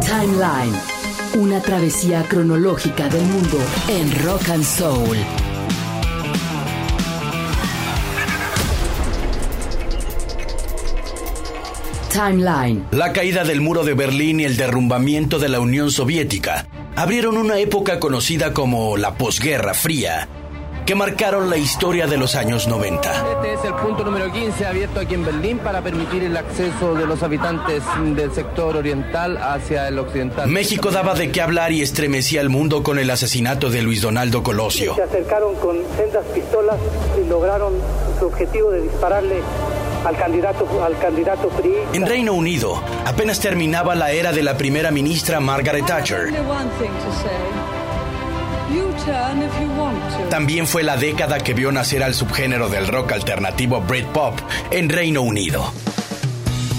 Timeline. Una travesía cronológica del mundo en rock and soul. Timeline. La caída del muro de Berlín y el derrumbamiento de la Unión Soviética abrieron una época conocida como la posguerra fría, que marcaron la historia de los años 90. Este es el punto número 15 abierto aquí en Berlín para permitir el acceso de los habitantes del sector oriental hacia el occidental. México daba de qué hablar y estremecía al mundo con el asesinato de Luis Donaldo Colosio. Se acercaron con sendas pistolas y lograron su objetivo de dispararle al candidato, al candidato PRI. En Reino Unido, apenas terminaba la era de la primera ministra Margaret Thatcher. También fue la década que vio nacer al subgénero del rock alternativo Britpop en Reino Unido.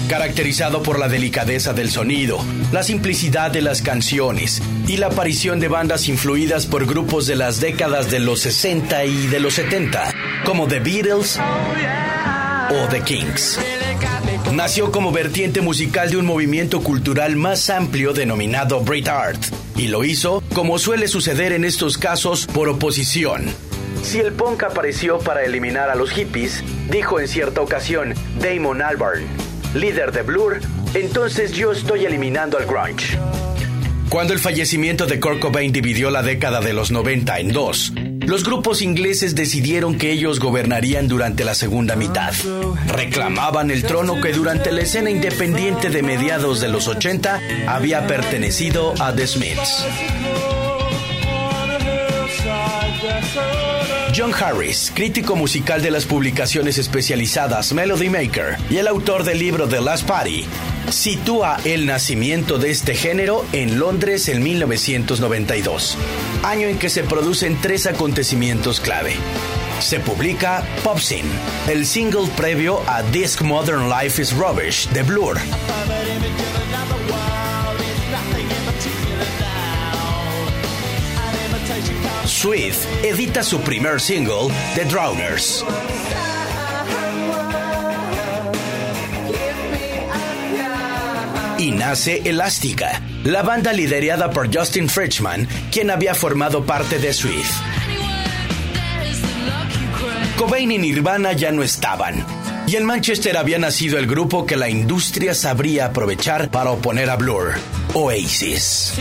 Caracterizado por la delicadeza del sonido, la simplicidad de las canciones y la aparición de bandas influidas por grupos de las décadas de los 60 y de los 70, como The Beatles o The Kings. Nació como vertiente musical de un movimiento cultural más amplio denominado Brit Art, y lo hizo, como suele suceder en estos casos, por oposición. Si el punk apareció para eliminar a los hippies, dijo en cierta ocasión Damon Albarn, líder de Blur, entonces yo estoy eliminando al grunge. Cuando el fallecimiento de Kurt Cobain dividió la década de los 90 en dos, los grupos ingleses decidieron que ellos gobernarían durante la segunda mitad. Reclamaban el trono que durante la escena independiente de mediados de los 80 había pertenecido a The Smiths. John Harris, crítico musical de las publicaciones especializadas Melody Maker y el autor del libro The Last Party, sitúa el nacimiento de este género en Londres en 1992, año en que se producen tres acontecimientos clave. Se publica Pop Scene, el single previo a Disc Modern Life is Rubbish de Blur. Sweet edita su primer single, The Drowners. Y nace Elástica, la banda liderada por Justin Fridgman, quien había formado parte de Sweet. Cobain y Nirvana ya no estaban, y en Manchester había nacido el grupo que la industria sabría aprovechar para oponer a Blur, Oasis.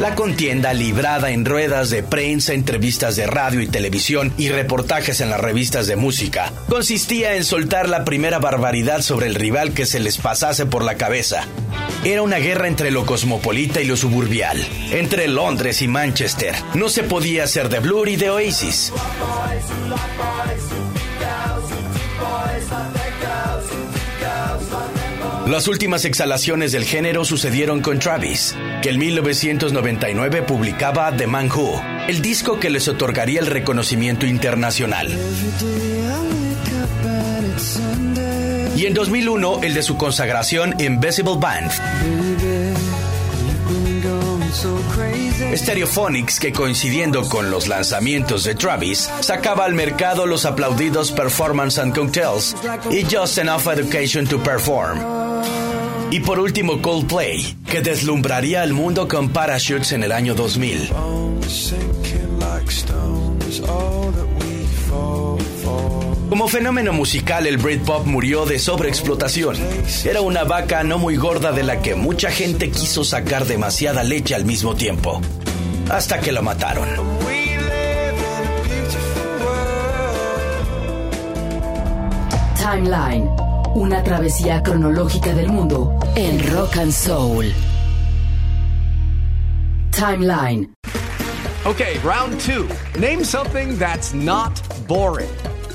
La contienda librada en ruedas de prensa, entrevistas de radio y televisión y reportajes en las revistas de música consistía en soltar la primera barbaridad sobre el rival que se les pasase por la cabeza. Era una guerra entre lo cosmopolita y lo suburbial, entre Londres y Manchester. No se podía hacer de Blur y de Oasis. Las últimas exhalaciones del género sucedieron con Travis, que en 1999 publicaba The Man Who, el disco que les otorgaría el reconocimiento internacional. Y en 2001 el de su consagración Invisible Band. Stereophonics, que coincidiendo con los lanzamientos de Travis, sacaba al mercado los aplaudidos Performance and Cocktails y Just Enough Education to Perform. Y por último Coldplay, que deslumbraría al mundo con Parachutes en el año 2000. Como fenómeno musical, el Britpop murió de sobreexplotación. Era una vaca no muy gorda de la que mucha gente quiso sacar demasiada leche al mismo tiempo. Hasta que lo mataron. Timeline. Una travesía cronológica del mundo en rock and soul. Timeline. Okay, round two. Name something that's not boring.